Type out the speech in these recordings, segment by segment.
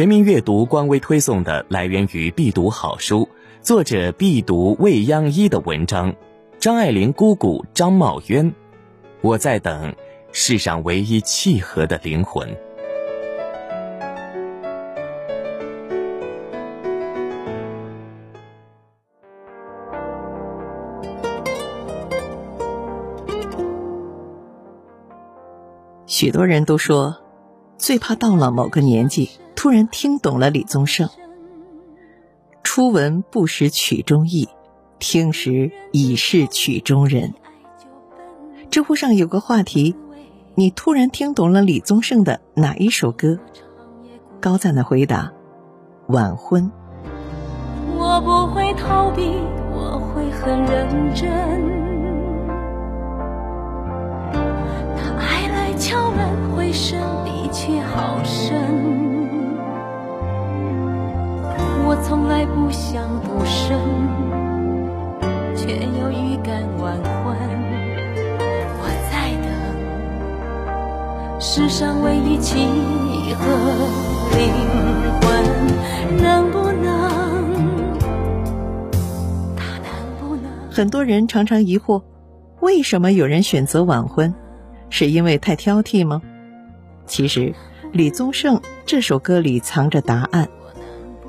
全民阅读官微推送的来源于必读好书，作者必读未央一的文章，张爱玲姑姑张茂渊。我在等世上唯一契合的灵魂。许多人都说，最怕到了某个年纪，突然听懂了李宗盛。初闻不识曲中意，听时已是曲中人。知乎上有个话题：你突然听懂了李宗盛的哪一首歌？高赞的回答：晚婚。我不会逃避，我会很认真。敲门，回声的确好深。我从来不想独身，却又预感晚婚。我在等世上唯一契合灵魂，能不能？他能不能？很多人常常疑惑，为什么有人选择晚婚？是因为太挑剔吗？其实，李宗盛这首歌里藏着答案：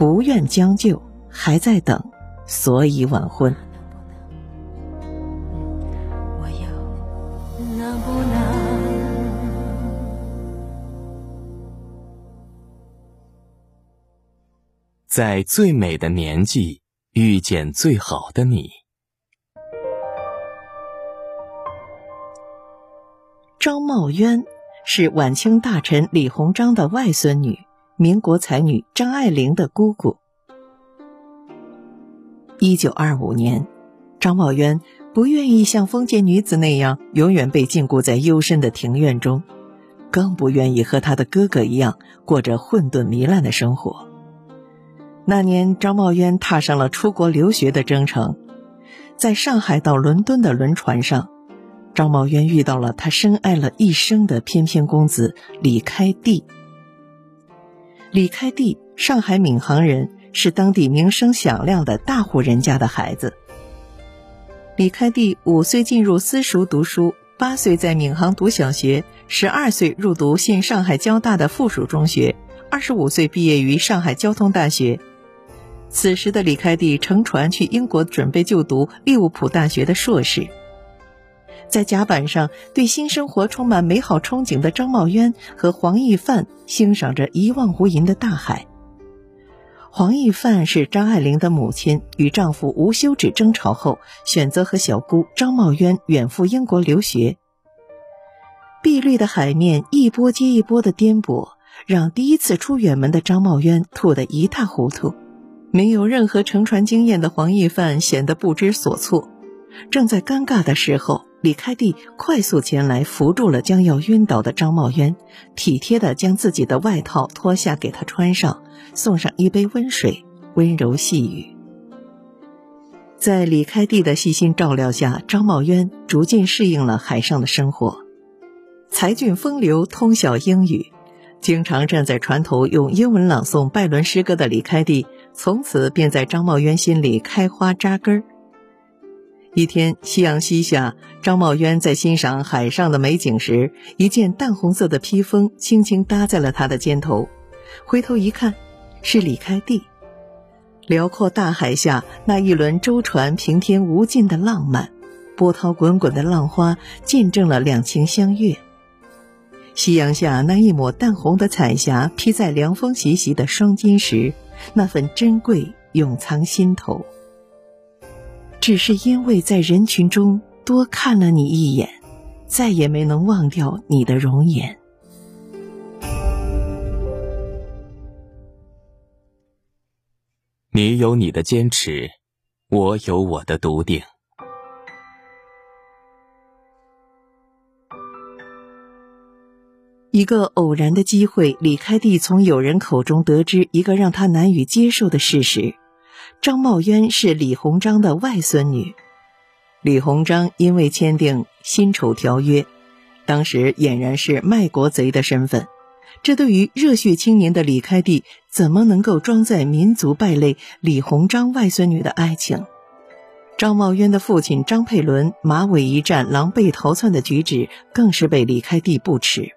不愿将就，还在等，所以晚婚。在最美的年纪遇见最好的你。张茂渊是晚清大臣李鸿章的外孙女，民国才女张爱玲的姑姑。一九二五年，张茂渊不愿意像封建女子那样永远被禁锢在幽深的庭院中，更不愿意和他的哥哥一样过着混沌糜烂的生活。那年，张茂渊踏上了出国留学的征程，在上海到伦敦的轮船上。张茂渊遇到了他深爱了一生的翩翩公子李开地。李开地，上海闵行人，是当地名声响亮的大户人家的孩子。李开地五岁进入私塾读书，八岁在闵行读小学，十二岁入读现上海交大的附属中学，二十五岁毕业于上海交通大学。此时的李开地乘船去英国，准备就读利物浦大学的硕士。在甲板上，对新生活充满美好憧憬的张茂渊和黄奕范欣赏着一望无垠的大海。黄奕范是张爱玲的母亲，与丈夫无休止争吵后，选择和小姑张茂渊远赴英国留学。碧绿的海面一波接一波的颠簸，让第一次出远门的张茂渊吐得一塌糊涂。没有任何乘船经验的黄奕范显得不知所措。正在尴尬的时候。李开地快速前来扶住了将要晕倒的张茂渊，体贴地将自己的外套脱下给他穿上，送上一杯温水，温柔细语。在李开地的细心照料下，张茂渊逐渐适应了海上的生活，才俊风流，通晓英语，经常站在船头用英文朗诵拜伦诗歌的李开地，从此便在张茂渊心里开花扎根儿。一天，夕阳西下，张茂渊在欣赏海上的美景时，一件淡红色的披风轻轻搭在了他的肩头。回头一看，是李开地。辽阔大海下，那一轮舟船平添无尽的浪漫，波涛滚滚的浪花见证了两情相悦。夕阳下，那一抹淡红的彩霞披在凉风习习的双肩时，那份珍贵永藏心头。只是因为在人群中多看了你一眼，再也没能忘掉你的容颜。你有你的坚持，我有我的笃定。一个偶然的机会，李开地从友人口中得知一个让他难以接受的事实。张茂渊是李鸿章的外孙女，李鸿章因为签订辛丑条约，当时俨然是卖国贼的身份，这对于热血青年的李开地，怎么能够装载民族败类李鸿章外孙女的爱情？张茂渊的父亲张佩伦马尾一战狼狈逃窜的举止，更是被李开地不齿。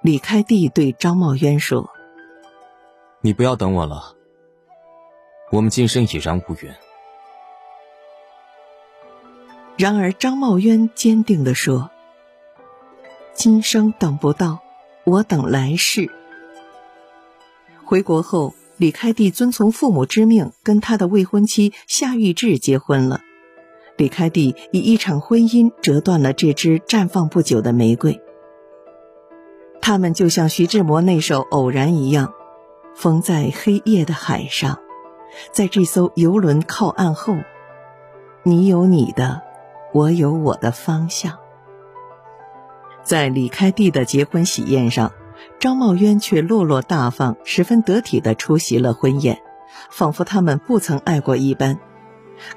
李开地对张茂渊说：“你不要等我了，我们今生已然无缘。”然而张茂渊坚定地说：“今生等不到，我等来世。”回国后。李开地遵从父母之命，跟他的未婚妻夏玉志结婚了。李开地以一场婚姻折断了这支绽放不久的玫瑰。他们就像徐志摩那首《偶然》一样，风在黑夜的海上，在这艘游轮靠岸后，你有你的，我有我的方向。在李开地的结婚喜宴上。张茂渊却落落大方、十分得体地出席了婚宴，仿佛他们不曾爱过一般。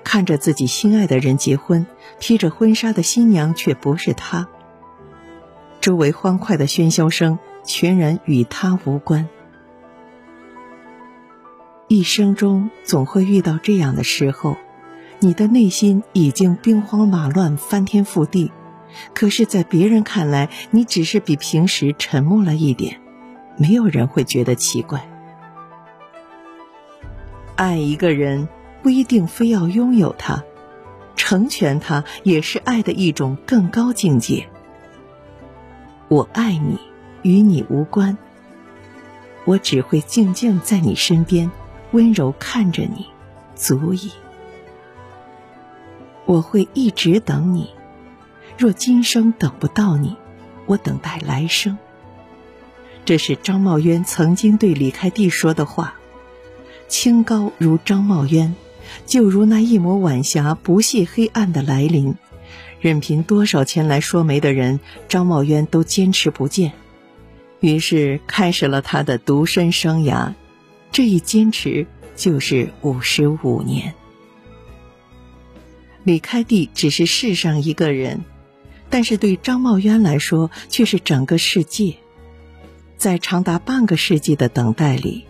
看着自己心爱的人结婚，披着婚纱的新娘却不是他。周围欢快的喧嚣声全然与他无关。一生中总会遇到这样的时候，你的内心已经兵荒马乱、翻天覆地。可是，在别人看来，你只是比平时沉默了一点，没有人会觉得奇怪。爱一个人不一定非要拥有他，成全他也是爱的一种更高境界。我爱你，与你无关，我只会静静在你身边，温柔看着你，足矣。我会一直等你。若今生等不到你，我等待来生。这是张茂渊曾经对李开地说的话。清高如张茂渊，就如那一抹晚霞不屑黑暗的来临。任凭多少前来说媒的人，张茂渊都坚持不见。于是开始了他的独身生涯。这一坚持就是五十五年。李开地只是世上一个人。但是对张茂渊来说，却是整个世界。在长达半个世纪的等待里，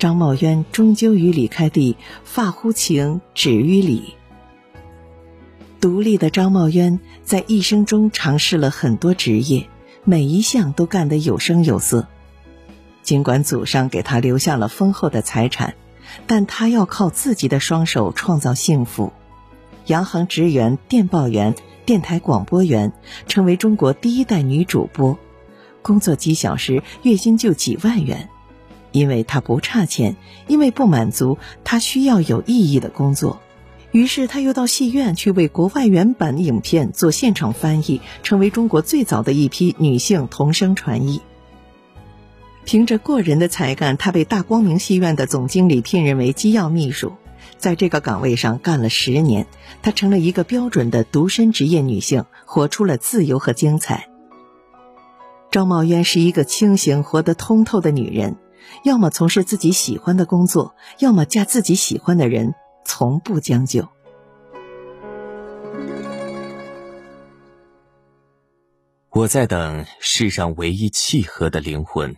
张茂渊终究与李开地发乎情，止于礼。独立的张茂渊在一生中尝试了很多职业，每一项都干得有声有色。尽管祖上给他留下了丰厚的财产，但他要靠自己的双手创造幸福。洋行职员、电报员。电台广播员成为中国第一代女主播，工作几小时，月薪就几万元。因为她不差钱，因为不满足，她需要有意义的工作。于是，她又到戏院去为国外原版影片做现场翻译，成为中国最早的一批女性同声传译。凭着过人的才干，她被大光明戏院的总经理聘任为机要秘书。在这个岗位上干了十年，她成了一个标准的独身职业女性，活出了自由和精彩。张茂渊是一个清醒、活得通透的女人，要么从事自己喜欢的工作，要么嫁自己喜欢的人，从不将就。我在等世上唯一契合的灵魂。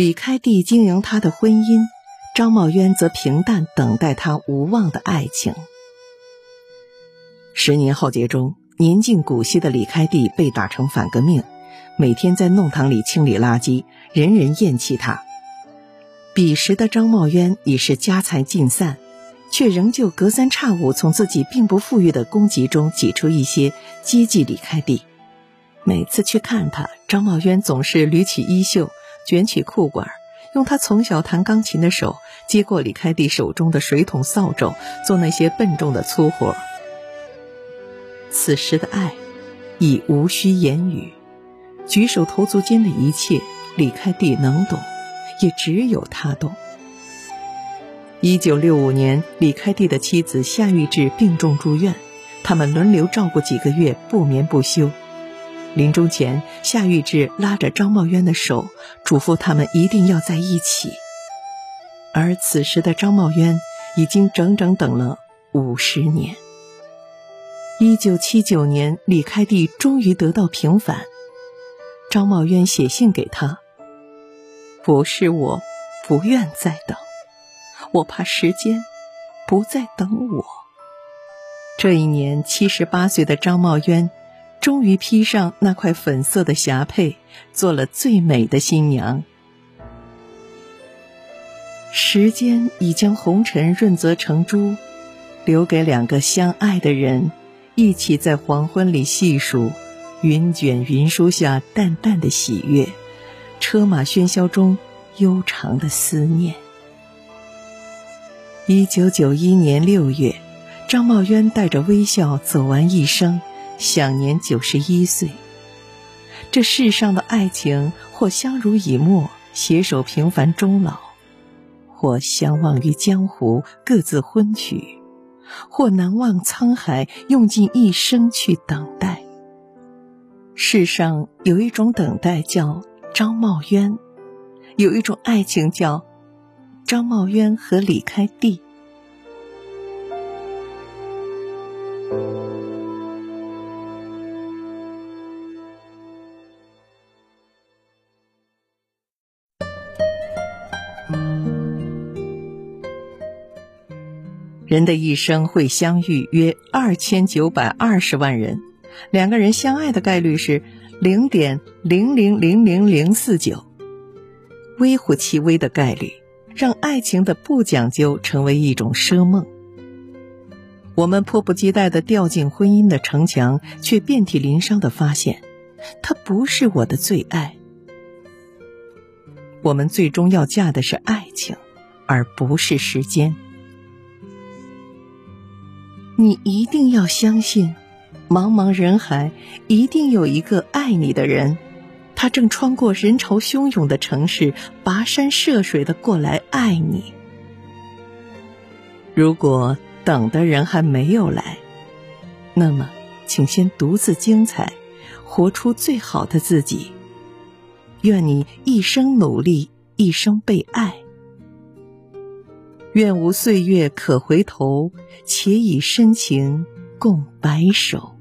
李开地经营他的婚姻，张茂渊则平淡等待他无望的爱情。十年浩劫中，年近古稀的李开地被打成反革命，每天在弄堂里清理垃圾，人人厌弃他。彼时的张茂渊已是家财尽散，却仍旧隔三差五从自己并不富裕的供给中挤出一些接济李开地。每次去看他，张茂渊总是捋起衣袖。卷起裤管，用他从小弹钢琴的手接过李开地手中的水桶、扫帚，做那些笨重的粗活。此时的爱，已无需言语，举手投足间的一切，李开地能懂，也只有他懂。一九六五年，李开地的妻子夏玉志病重住院，他们轮流照顾几个月，不眠不休。临终前，夏玉志拉着张茂渊的手，嘱咐他们一定要在一起。而此时的张茂渊已经整整等了五十年。一九七九年，李开地终于得到平反。张茂渊写信给他：“不是我不愿再等，我怕时间不再等我。”这一年，七十八岁的张茂渊终于披上那块粉色的霞帔，做了最美的新娘。时间已将红尘润泽成珠，留给两个相爱的人，一起在黄昏里细数云卷云舒下淡淡的喜悦，车马喧嚣中悠长的思念。一九九一年六月。张茂渊带着微笑走完一生，享年九十一岁。这世上的爱情，或相濡以沫，携手平凡终老；或相忘于江湖，各自婚娶；或难忘沧海，用尽一生去等待。世上有一种等待叫张茂渊，有一种爱情叫张茂渊和李开地。人的一生会相遇约二千九百二十万人，两个人相爱的概率是零点零零零零零四九，微乎其微的概率，让爱情的不讲究成为一种奢梦。我们迫不及待的掉进婚姻的城墙，却遍体鳞伤的发现，他不是我的最爱。我们最终要嫁的是爱情，而不是时间。你一定要相信，茫茫人海一定有一个爱你的人，他正穿过人潮汹涌的城市，跋山涉水的过来爱你。如果等的人还没有来，那么请先独自精彩，活出最好的自己。愿你一生努力，一生被爱。愿无岁月可回头，且以深情共白首。